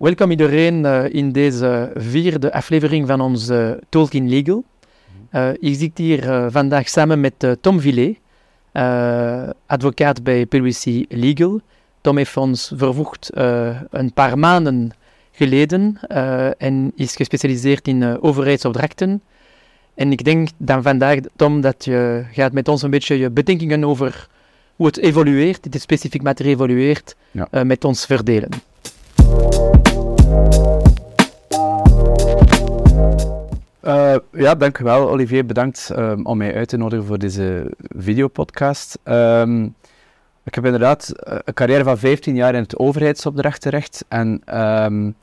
Welkom iedereen uh, in deze vierde aflevering van onze Tolkien Legal. Uh, ik zit hier uh, vandaag samen met Tom Villet, advocaat bij PwC Legal. Tom heeft ons vervoegd een paar maanden geleden en is gespecialiseerd in overheidsopdrachten. En ik denk dan vandaag, Tom, dat je gaat met ons een beetje je bedenkingen over hoe het evolueert, dit specifiek materiaal evolueert, ja. met ons verdelen. Uh, ja, dankjewel Olivier. Bedankt um, om mij uit te nodigen voor deze videopodcast. Um, ik heb inderdaad eh, een carrière van 15 jaar in het overheidsopdrachtenrecht. En um,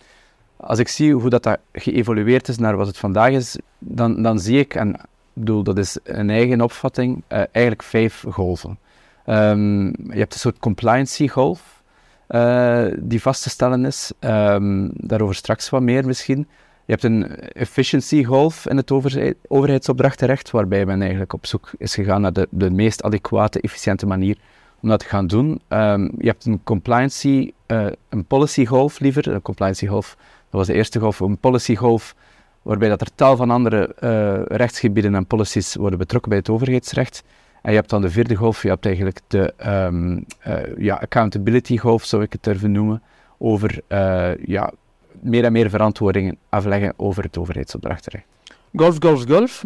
als ik zie hoe dat, dat geëvolueerd is naar wat het vandaag is, dan, dan zie ik, en bedoel, dat is een eigen opvatting, uh, eigenlijk vijf golven. je hebt een soort compliancy golf uh, die vast te stellen is. daarover straks wat meer misschien. Je hebt een efficiency golf in het overheidsopdrachtenrecht, waarbij men eigenlijk op zoek is gegaan naar de, de meest adequate, efficiënte manier om dat te gaan doen. Um, je hebt een compliancy, uh, een policy golf liever. Een compliancy golf, dat was de eerste golf. Een policy golf, waarbij dat er tal van andere uh, rechtsgebieden en policies worden betrokken bij het overheidsrecht. En je hebt dan de vierde golf, je hebt eigenlijk de um, uh, ja, accountability golf, zou ik het durven noemen, over ja, meer en meer verantwoordingen afleggen over het overheidsopdrachtenrecht. Golf, golf, golf.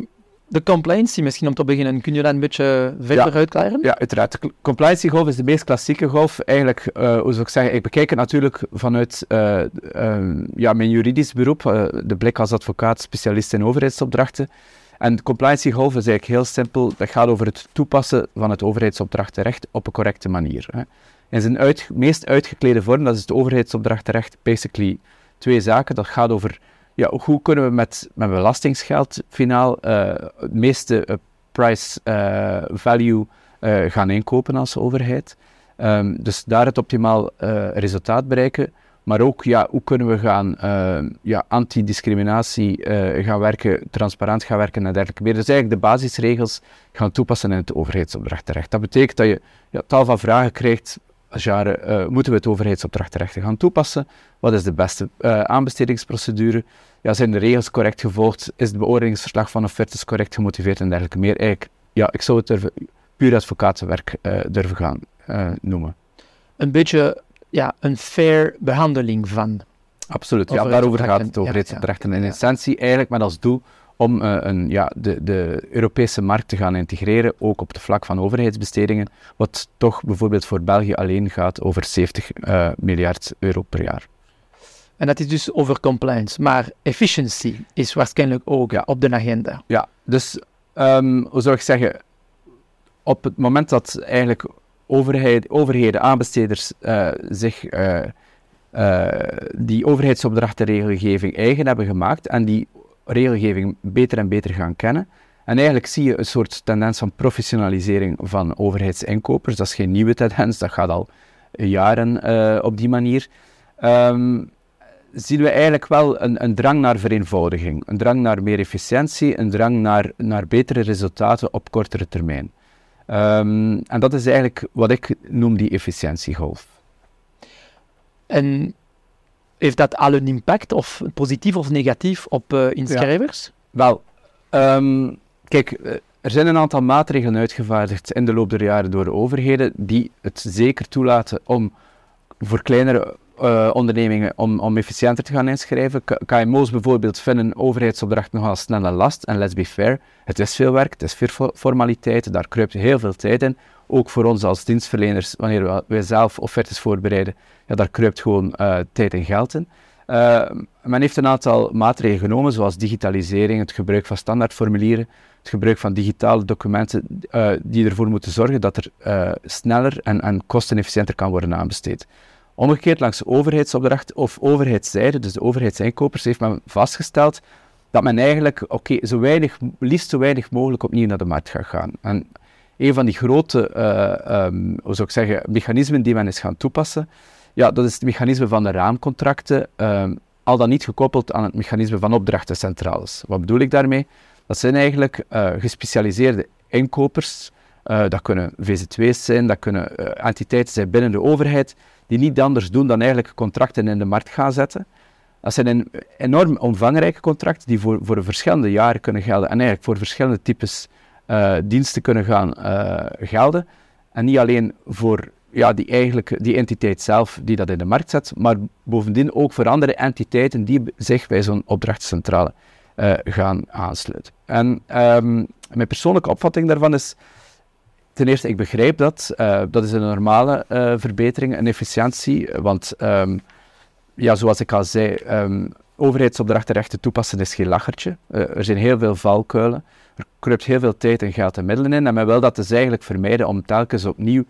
De compliancy misschien om te beginnen, kun je dat een beetje verder ja, uitklaren? Ja, uiteraard. De compliancy golf is de meest klassieke golf. Eigenlijk, uh, hoe zou ik zeggen, ik bekijk het natuurlijk vanuit uh, uh, ja, mijn juridisch beroep, de blik als advocaat, specialist in overheidsopdrachten. En de compliancy golf is eigenlijk heel simpel. Dat gaat over het toepassen van het overheidsopdrachtenrecht op een correcte manier. Hè. In zijn meest uitgeklede vorm, dat is het overheidsopdrachtenrecht, basically twee zaken. Dat gaat over ja, hoe kunnen we met, met belastingsgeld finaal uh, het meeste uh, price uh, value gaan inkopen als overheid. Um, dus daar het optimaal resultaat bereiken. Maar ook ja, hoe kunnen we gaan ja, antidiscriminatie gaan werken, transparant gaan werken en dergelijke meer. Dus eigenlijk de basisregels gaan toepassen in het overheidsopdrachtenrecht. Dat betekent dat je ja, tal van vragen krijgt als jaren uh, moeten we het overheidsopdrachtenrecht gaan toepassen? Wat is de beste uh, aanbestedingsprocedure? Ja, zijn de regels correct gevolgd? Is het beoordelingsverslag van offertes correct gemotiveerd en dergelijke meer? Eigenlijk, ja, ik zou het durven, puur advocatenwerk uh, durven gaan noemen. Een beetje ja, een fair behandeling van. Absoluut, ja, daarover gaat het overheidsopdrachten ja, ja. in essentie eigenlijk met als doel om uh, een, ja, de, de Europese markt te gaan integreren, ook op het vlak van overheidsbestedingen, wat toch bijvoorbeeld voor België alleen gaat over 70 uh, eh, miljard euro per jaar. En dat is dus over compliance, maar efficiency is waarschijnlijk ook ja. op de agenda. Ja, dus um, hoe zou ik zeggen, op het moment dat eigenlijk overheid, overheden, aanbesteders uh, zich die overheidsopdrachtenregelgeving eigen hebben gemaakt en die regelgeving beter en beter gaan kennen. En eigenlijk zie je een soort tendens van professionalisering van overheidsinkopers. Dat is geen nieuwe tendens, dat gaat al jaren op die manier. Um, zien we eigenlijk wel een, een, drang naar vereenvoudiging, een drang naar meer efficiëntie, een drang naar, naar betere resultaten op kortere termijn. Um, en dat is eigenlijk wat ik noem die efficiëntiegolf. En heeft dat al een impact, of positief of negatief, op uh, inschrijvers? Wel, um, kijk, eh, er zijn een aantal maatregelen uitgevaardigd in de loop der jaren door de overheden die het zeker toelaten om voor kleinere uh, ondernemingen om, om efficiënter te gaan inschrijven. KMO's bijvoorbeeld vinden overheidsopdrachten nogal snel en last. En let's be fair, het is veel werk, het is veel formaliteiten, daar kruipt heel veel tijd in. Ook voor ons als dienstverleners, wanneer wij zelf offertes voorbereiden, ja, daar kruipt gewoon uh, tijd en geld in. Uh, men heeft een aantal maatregelen genomen, zoals digitalisering, het gebruik van standaardformulieren, het gebruik van digitale documenten, die ervoor moeten zorgen dat er sneller en, en kostenefficiënter kan worden aanbesteed. Omgekeerd langs overheidsopdracht of overheidszijde, dus de overheidsinkopers, heeft men vastgesteld dat men eigenlijk, oké, zo weinig, liefst zo weinig mogelijk opnieuw naar de markt gaat gaan. En een van die grote, uh, um, hoe zou ik zeggen, mechanismen die men is gaan toepassen, ja, dat is het mechanisme van de raamcontracten, um, al dan niet gekoppeld aan het mechanisme van opdrachtencentrales. Wat bedoel ik daarmee? Dat zijn eigenlijk uh, gespecialiseerde inkopers, uh, dat kunnen VZW's zijn, dat kunnen entiteiten zijn binnen de overheid, die niet anders doen dan eigenlijk contracten in de markt gaan zetten. Dat zijn een enorm omvangrijke contracten die voor, voor verschillende jaren kunnen gelden en eigenlijk voor verschillende types uh, diensten kunnen gaan uh, gelden. En niet alleen voor ja, die, eigenlijk, die entiteit zelf die dat in de markt zet, maar bovendien ook voor andere entiteiten die zich bij zo'n opdrachtcentrale uh, gaan aansluiten. En um, mijn persoonlijke opvatting daarvan is, ten eerste, ik begrijp dat. Uh, dat is een normale uh, verbetering en efficiëntie, want um, ja, zoals ik al zei, um, overheidsopdrachtenrechten toepassen is geen lachertje. er zijn heel veel valkuilen. Er kruipt heel veel tijd en geld en middelen in en men wil dat dus eigenlijk vermijden om telkens opnieuw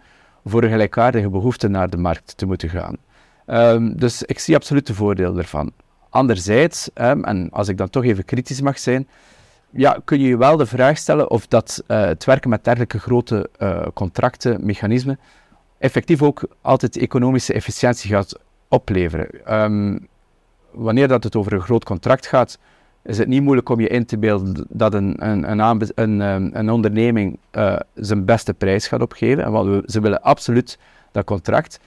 voor een gelijkaardige behoefte naar de markt te moeten gaan. Um, dus ik zie absoluut de voordelen ervan. Anderzijds, en als ik dan toch even kritisch mag zijn, ja, kun je je wel de vraag stellen of dat uh, het werken met dergelijke grote uh, contracten, mechanismen, effectief ook altijd economische efficiëntie gaat opleveren. Um, wanneer dat het over een groot contract gaat, is het niet moeilijk om je in te beelden dat een, een, een, een, ehm, een onderneming uh, zijn beste prijs gaat opgeven. Want ze willen absoluut dat contract.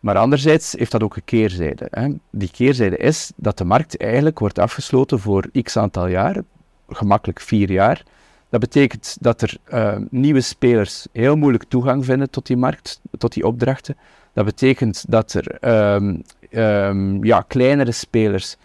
Maar anderzijds heeft dat ook een keerzijde. Hè. Die keerzijde is dat de markt eigenlijk wordt afgesloten voor x aantal jaar, gemakkelijk vier jaar. Dat betekent dat er uh, nieuwe spelers heel moeilijk toegang vinden tot die markt, tot die opdrachten. Dat betekent dat er um, um, ja, kleinere spelers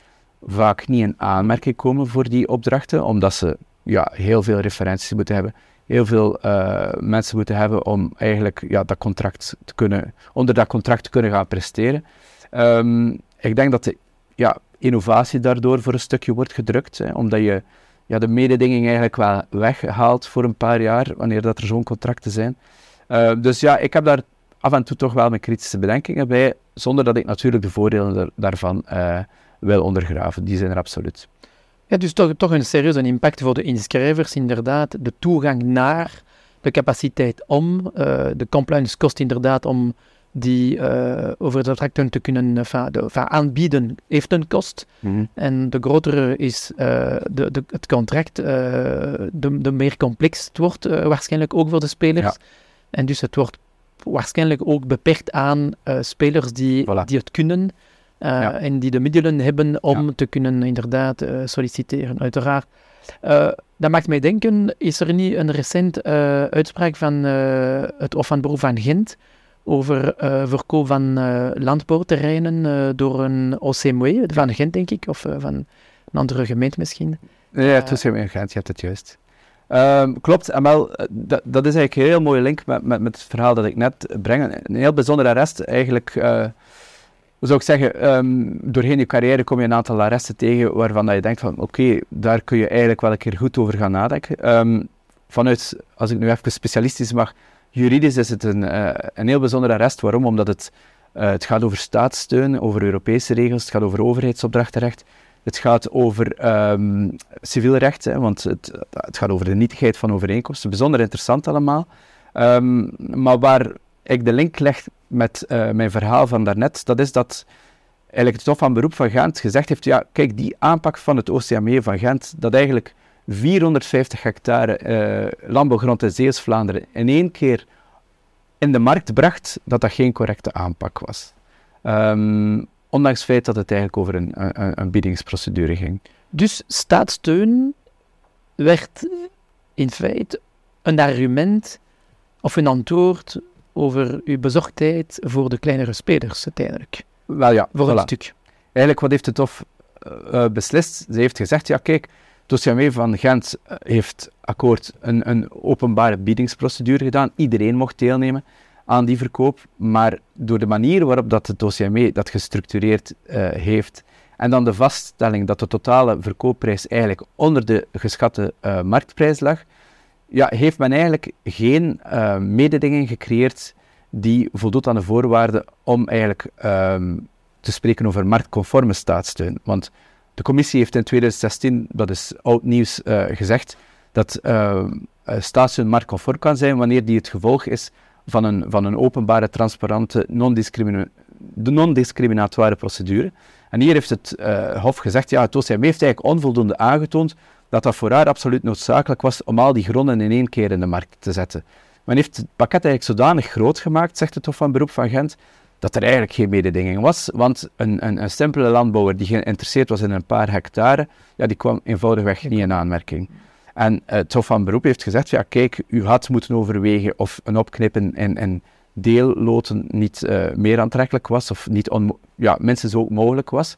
vaak niet in aanmerking komen voor die opdrachten, omdat ze ja, heel veel referenties moeten hebben, heel veel uh, mensen moeten hebben om eigenlijk ja, dat contract te kunnen, onder dat contract te kunnen gaan presteren. Um, ik denk dat de ja, innovatie daardoor voor een stukje wordt gedrukt, hè, omdat je ja, de mededinging eigenlijk wel weghaalt voor een paar jaar, wanneer dat er zo'n contracten zijn. Uh, dus ja, ik heb daar af en toe toch wel mijn kritische bedenkingen bij, zonder dat ik natuurlijk de voordelen daarvan uh, wil ondergraven. Die zijn er absoluut. Ja, dus toch, toch een serieuze impact voor de inschrijvers, inderdaad. De toegang naar de capaciteit om, uh, de compliance kost inderdaad om die uh, over de tracten te kunnen de, aanbieden, heeft een kost. Mm -hmm. En de grotere is uh, de, de, het contract, de, de meer complex het wordt waarschijnlijk ook voor de spelers. Ja. En dus het wordt waarschijnlijk ook beperkt aan spelers die, voilà. die het kunnen. Ja. en die de middelen hebben om ja. te kunnen inderdaad solliciteren, uiteraard. Dat maakt mij denken, is er niet een recent uitspraak van het Hof van Beroep van Gent over verkoop van landbouwterreinen door een OCMW van Gent, denk ik, of van een andere gemeente misschien? Ja, het OCMW Gent, je hebt het juist. Um, klopt, wel, dat, dat is eigenlijk een heel mooie link met, met, met het verhaal dat ik net breng. Een heel bijzonder arrest, eigenlijk zou ik zeggen, um, doorheen je carrière kom je een aantal arresten tegen waarvan dat je denkt van oké, okay, daar kun je eigenlijk wel een keer goed over gaan nadenken. Um, vanuit, als ik nu even specialistisch mag, juridisch is het een, uh, een heel bijzonder arrest. Waarom? Omdat het, uh, het gaat over staatssteun, over Europese regels, het gaat over overheidsopdrachtenrecht. Het gaat over um, civiel recht, hè, want het, het, gaat over de nietigheid van overeenkomsten. Bijzonder interessant allemaal. maar waar ik de link leg met uh, mijn verhaal van daarnet, dat is dat eigenlijk het Hof van Beroep van Gent gezegd heeft, ja, kijk, die aanpak van het OCME van Gent, dat eigenlijk 450 hectare uh, landbouwgrond in Zeeuws-Vlaanderen in één keer in de markt bracht, dat dat geen correcte aanpak was. Um, ondanks het feit dat het eigenlijk over een, een, een biedingsprocedure ging. Dus staatssteun werd in feite een argument of een antwoord over uw bezorgdheid voor de kleinere spelers uiteindelijk. Wel ja, voor voilà. een stuk. Eigenlijk, wat heeft het Hof uh, beslist? Ze heeft gezegd, ja kijk, Dossier van Gent heeft akkoord een, een openbare biedingsprocedure gedaan. Iedereen mocht deelnemen aan die verkoop, maar door de manier waarop dat het dossier dat gestructureerd uh, heeft en dan de vaststelling dat de totale verkoopprijs eigenlijk onder de geschatte uh, marktprijs lag, ja, heeft men eigenlijk geen uh, mededinging gecreëerd die voldoet aan de voorwaarden om eigenlijk um, te spreken over marktconforme staatssteun. Want de commissie heeft in 2016, dat is oud nieuws, uh, gezegd dat uh, staatssteun marktconform kan zijn wanneer die het gevolg is van een, van een openbare, transparante, non-discriminatoire non procedure. En hier heeft het Hof gezegd, ja, het OCM heeft eigenlijk onvoldoende aangetoond dat dat voor haar absoluut noodzakelijk was om al die gronden in één keer in de markt te zetten. Men heeft het pakket eigenlijk zodanig groot gemaakt, zegt het Hof van Beroep van Gent, dat er eigenlijk geen mededinging was. Want een, een, een simpele landbouwer die geïnteresseerd was in een paar hectare, ja, die kwam eenvoudigweg niet in aanmerking. En het Hof van Beroep heeft gezegd, ja kijk, u had moeten overwegen of een opknippen in, in deelloten niet uh, meer aantrekkelijk was, of niet ja, minstens ook mogelijk was.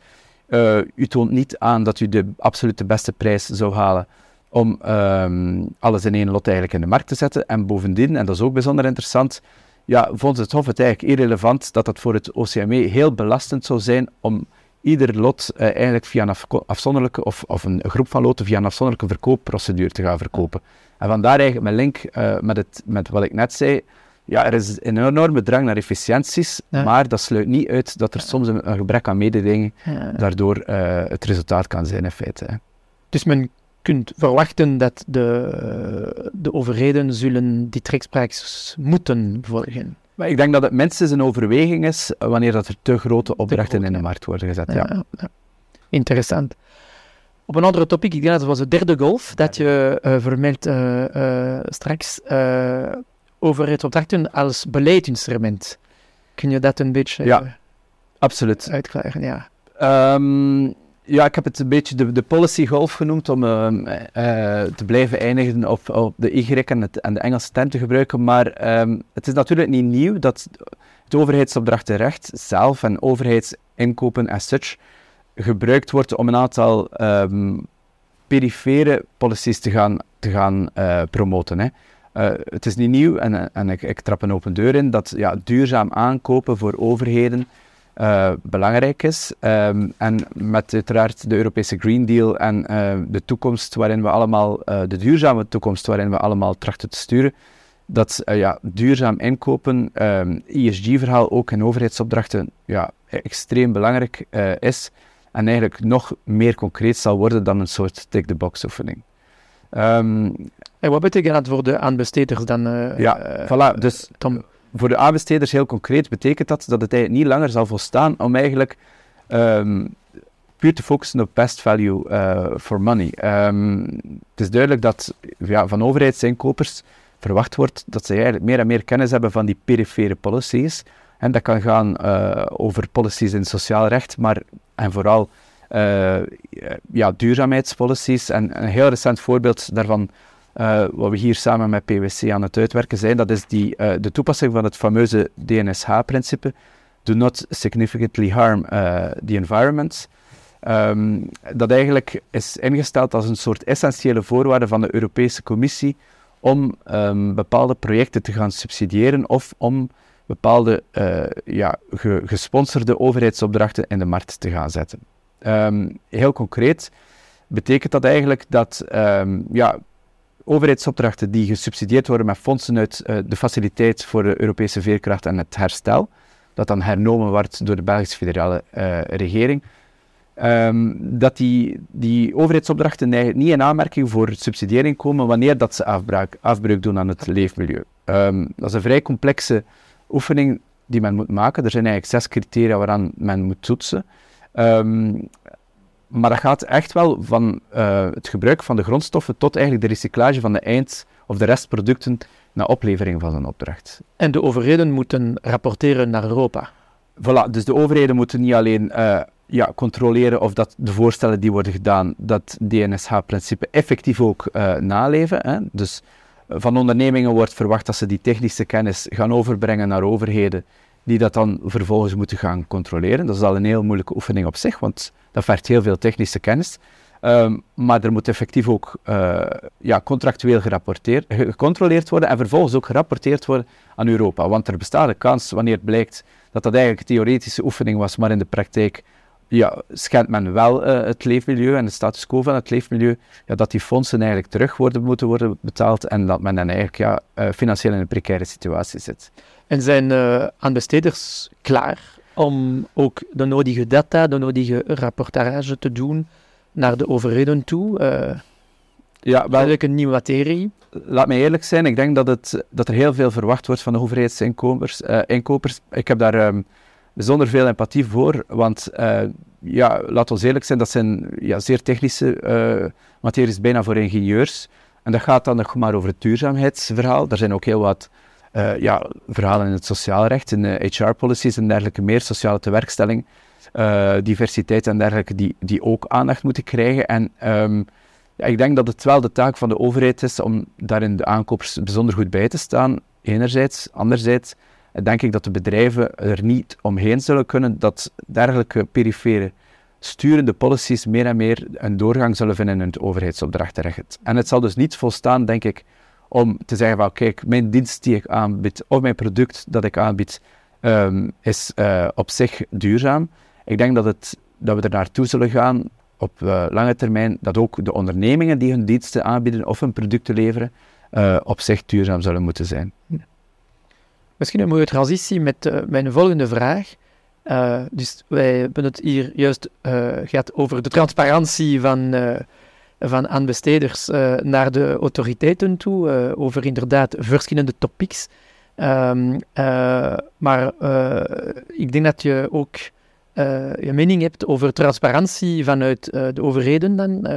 Uh, u toont niet aan dat u de absolute beste prijs zou halen om um, alles in één lot eigenlijk in de markt te zetten. En bovendien, en dat is ook bijzonder interessant, ja, vond het Hof het eigenlijk irrelevant dat het voor het OCME heel belastend zou zijn om ieder lot uh, eigenlijk via een afzonderlijke, of, of een groep van loten via een afzonderlijke verkoopprocedure te gaan verkopen. En vandaar eigenlijk mijn link uh, met, het, met wat ik net zei. Ja, er is een enorme drang naar efficiënties, maar dat sluit niet uit dat er soms een, een gebrek aan mededinging daardoor uh, het resultaat kan zijn in feite. Dus men kunt verwachten dat de, de overheden zullen die trekspraak moeten volgen. Maar ik denk dat het minstens een overweging is wanneer dat er te grote opdrachten in de markt worden gezet. Ja. ja. Interessant. Op een andere topic, ik denk dat het was de derde golf, dat je uh, vermeldt uh, uh, straks overheidsopdrachten als beleidinstrument. Kun je dat een beetje ja, absoluut. uitklaren? Ja. Um, ja, ik heb het een beetje de, de policy golf genoemd om uh, uh, te blijven eindigen op, op de Y en, het, en de Engelse stem te gebruiken. Maar um, het is natuurlijk niet nieuw dat het overheidsopdrachtenrecht zelf en overheidsinkopen as such gebruikt wordt om een aantal um, perifere policies te gaan, te gaan uh, promoten. Hè. het is niet nieuw en, en ik, ik trap een open deur in dat ja, duurzaam aankopen voor overheden uh, belangrijk is. Um, en met uiteraard de Europese Green Deal en uh, de toekomst waarin we allemaal, uh, de duurzame toekomst waarin we allemaal trachten te sturen, dat ja, duurzaam inkopen, um, ehm, ESG-verhaal ook in overheidsopdrachten, ja, extreem belangrijk is. En eigenlijk nog meer concreet zal worden dan een soort tick-the-box oefening. Um, en wat betekent dat voor de aanbesteders dan? ja, voilà. Dus Tom voor de aanbesteders heel concreet betekent dat dat het eigenlijk niet langer zal volstaan om eigenlijk um, puur te focussen op best value uh, for money. Um, het is duidelijk dat van overheidsinkopers verwacht wordt dat ze eigenlijk meer en meer kennis hebben van die perifere policies. En dat kan gaan uh, over policies in sociaal recht, maar en vooral uh, ja, duurzaamheidspolicies. En een heel recent voorbeeld daarvan uh, wat we hier samen met PwC aan het uitwerken zijn, dat is die, uh, de toepassing van het fameuze DNSH-principe. Do not significantly harm uh, the environment. Um, dat eigenlijk is ingesteld als een soort essentiële voorwaarde van de Europese Commissie om um, bepaalde projecten te gaan subsidiëren of om bepaalde ja, ge gesponsorde overheidsopdrachten in de markt te gaan zetten. Um, heel concreet betekent dat eigenlijk dat ja, overheidsopdrachten die gesubsidieerd worden met fondsen uit uh, de faciliteit voor de Europese veerkracht en het herstel, dat dan hernomen wordt door de Belgische federale uh, regering, um, dat die, die overheidsopdrachten niet in aanmerking voor subsidiëring komen wanneer dat ze afbraak, afbreuk doen aan het leefmilieu. Um, dat is een vrij complexe oefening die men moet maken. Er zijn eigenlijk zes criteria waaraan men moet toetsen. Um, maar dat gaat echt wel van uh, het gebruik van de grondstoffen tot eigenlijk de recyclage van de eind- of de restproducten naar oplevering van een opdracht. En de overheden moeten rapporteren naar Europa? Voilà, dus de overheden moeten niet alleen uh, ja, controleren of dat de voorstellen die worden gedaan, dat DNSH-principe effectief ook uh, naleven. Hè. Dus van ondernemingen wordt verwacht dat ze die technische kennis gaan overbrengen naar overheden die dat dan vervolgens moeten gaan controleren. Dat is al een heel moeilijke oefening op zich, want dat vergt heel veel technische kennis. Um, maar er moet effectief ook uh, ja, contractueel gerapporteerd, gecontroleerd worden en vervolgens ook gerapporteerd worden aan Europa. Want er bestaat een kans, wanneer het blijkt dat dat eigenlijk een theoretische oefening was, maar in de praktijk ja, schendt men wel uh, het leefmilieu en de status quo van het leefmilieu, ja, dat die fondsen eigenlijk terug worden, moeten worden betaald en dat men dan eigenlijk ja, uh, financieel in een precaire situatie zit. En zijn uh, aanbesteders klaar om ook de nodige data, de nodige rapportage te doen naar de overheden toe? Uh, ja, wel, een nieuwe materie. Laat mij eerlijk zijn, ik denk dat, het, dat er heel veel verwacht wordt van de overheidsinkopers. Uh, inkopers. Ik heb daar um, bijzonder veel empathie voor, want uh, ja, laat ons eerlijk zijn, dat zijn ja, zeer technische uh, materies, bijna voor ingenieurs. En dat gaat dan nog maar over het duurzaamheidsverhaal. Er zijn ook heel wat uh, ja, verhalen in het sociaal recht, in HR-policies en dergelijke meer, sociale tewerkstelling, diversiteit en dergelijke, die, die ook aandacht moeten krijgen. En ehm, ja, ik denk dat het wel de taak van de overheid is om daarin de aankopers bijzonder goed bij te staan, enerzijds. Anderzijds denk ik dat de bedrijven er niet omheen zullen kunnen dat dergelijke perifere sturende policies meer en meer een doorgang zullen vinden in het overheidsopdrachtenrecht. En het zal dus niet volstaan, denk ik, om te zeggen van kijk, mijn dienst die ik aanbied of mijn product dat ik aanbied um, is uh, op zich duurzaam. Ik denk dat, het, dat we er naartoe zullen gaan op uh, lange termijn dat ook de ondernemingen die hun diensten aanbieden of hun producten leveren uh, op zich duurzaam zullen moeten zijn. Misschien een mooie transitie met mijn volgende vraag. dus wij hebben het hier juist gehad over de transparantie van, van aanbesteders naar de autoriteiten toe, over inderdaad verschillende topics. Um, maar ik denk dat je ook je mening hebt over transparantie vanuit de overheden dan,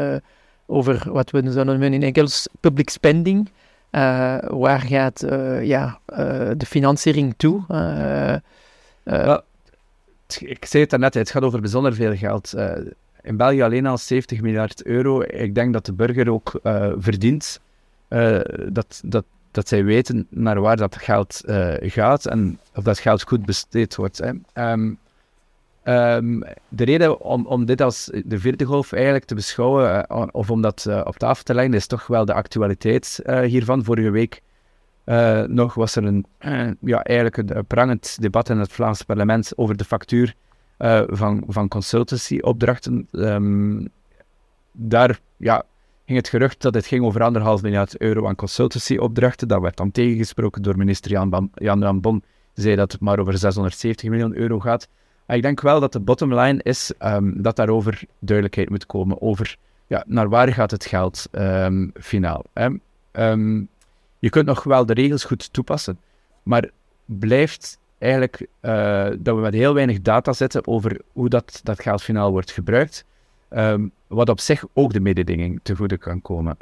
over wat we zouden noemen in Engels public spending. waar gaat ja, de financiering toe? Ik zei het daarnet, het gaat over bijzonder veel geld. In België alleen al 70 miljard euro. Ik denk dat de burger ook verdient dat, dat, dat zij weten naar waar dat geld gaat en of dat geld goed besteed wordt. Um, Um, de reden om, om dit als de vierde golf eigenlijk te beschouwen, of om dat op tafel te leggen, is toch wel de actualiteit hiervan. Vorige week nog was er een, ja, eigenlijk een, prangend debat in het Vlaamse parlement over de factuur van, van consultancy-opdrachten. Um, daar ja, ging het gerucht dat het ging over anderhalf miljard euro aan consultancy-opdrachten. Dat werd dan tegengesproken door minister Jan, Bam, Jan die zei dat het maar over 670 miljoen euro gaat ik denk wel dat de bottom line is um, dat daarover duidelijkheid moet komen over ja, naar waar gaat het geld um, finaal. Je kunt nog wel de regels goed toepassen, maar blijft eigenlijk uh, dat we met heel weinig data zitten over hoe dat, dat geld finaal wordt gebruikt. wat op zich ook de mededinging te goede kan komen.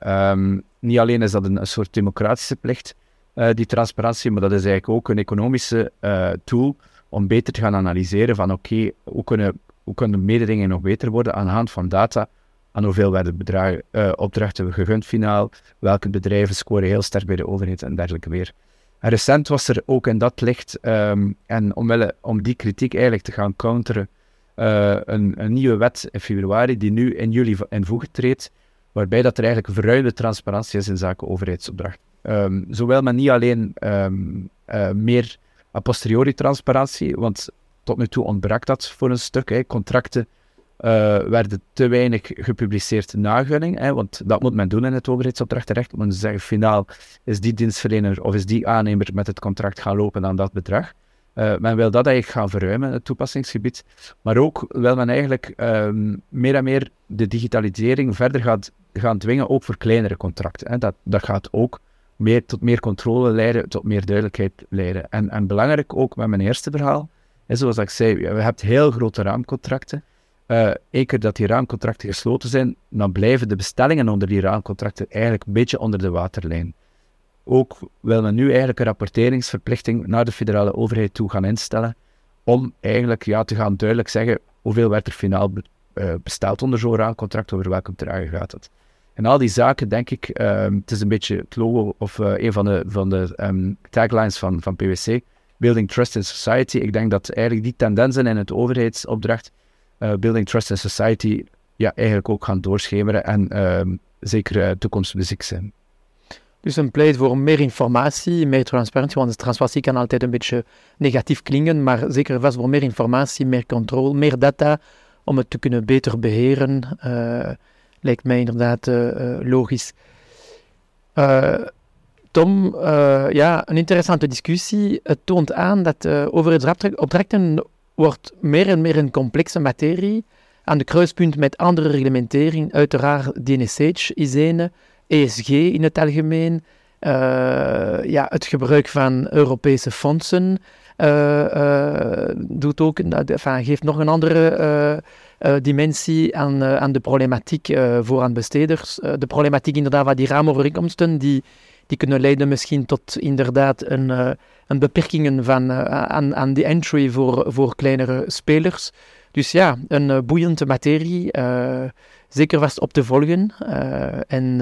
niet alleen is dat een, soort democratische plicht, uh, die transparantie, maar dat is eigenlijk ook een economische uh, tool om beter te gaan analyseren van oké, hoe, kunnen, hoe kunnen mededingen nog beter worden aan de hand van data, aan hoeveel werden bedragen, opdrachten gegund finaal, welke bedrijven scoren heel sterk bij de overheid en dergelijke meer. En recent was er ook in dat licht, um, en om die kritiek eigenlijk te gaan counteren, uh, een, een, nieuwe wet in februari die nu in juli in voege treedt, waarbij dat er eigenlijk verruimde transparantie is in zaken overheidsopdracht. Um, zowel maar niet alleen um, uh, meer a posteriori transparantie, want tot nu toe ontbrak dat voor een stuk. Hè. Contracten uh, werden te weinig gepubliceerd na gunning, hè, want dat moet men doen in het overheidsopdrachtenrecht. Men zeggen, finaal is die dienstverlener of is die aannemer met het contract gaan lopen aan dat bedrag. Uh, men wil dat eigenlijk gaan verruimen, het toepassingsgebied. Maar ook wil men eigenlijk um, meer en meer de digitalisering verder gaat, gaan dwingen, ook voor kleinere contracten. Hè. Dat, dat gaat ook meer, tot meer controle leiden, tot meer duidelijkheid leiden. En, en belangrijk ook met mijn eerste verhaal, is zoals ik zei, we hebben heel grote raamcontracten. Uh, dat die raamcontracten gesloten zijn, dan blijven de bestellingen onder die raamcontracten eigenlijk een beetje onder de waterlijn. Ook wil men nu eigenlijk een rapporteringsverplichting naar de federale overheid toe gaan instellen, om eigenlijk ja, te gaan duidelijk zeggen hoeveel werd er finaal uh, besteld onder zo'n raamcontract, over welke bedragen gaat het. En al die zaken, denk ik, um, het is een beetje het logo of uh, een van de, van de um, taglines van, van PwC, Building Trust in Society. Ik denk dat eigenlijk die tendensen in het overheidsopdracht, Building Trust in Society, ja, eigenlijk ook gaan doorschemeren en um, zeker toekomstmuziek zijn. Dus een pleit voor meer informatie, meer transparantie, want transparantie kan altijd een beetje negatief klinken, maar zeker vast voor meer informatie, meer controle, meer data, om het te kunnen beter beheren lijkt mij inderdaad eh, eh, logisch. Eh, Tom, ja, een interessante discussie. Het toont aan dat overheidsopdrachten wordt meer en meer een complexe materie aan de kruispunt met andere reglementering, uiteraard DNSH, ISENE, ESG in het algemeen, uh, ja, het gebruik van Europese fondsen uh, uh, doet ook, geeft nog een andere dimensie aan, aan de problematiek voor aanbesteders. de problematiek inderdaad van die raamovereenkomsten die, die kunnen leiden misschien tot inderdaad een, uh, een beperkingen van, aan, aan de entry voor, voor kleinere spelers. Dus ja, een boeiende materie, zeker vast op te volgen. en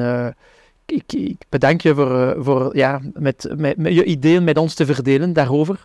ik, ik, bedank je voor, voor ja, met, met, je ideeën met ons te verdelen daarover.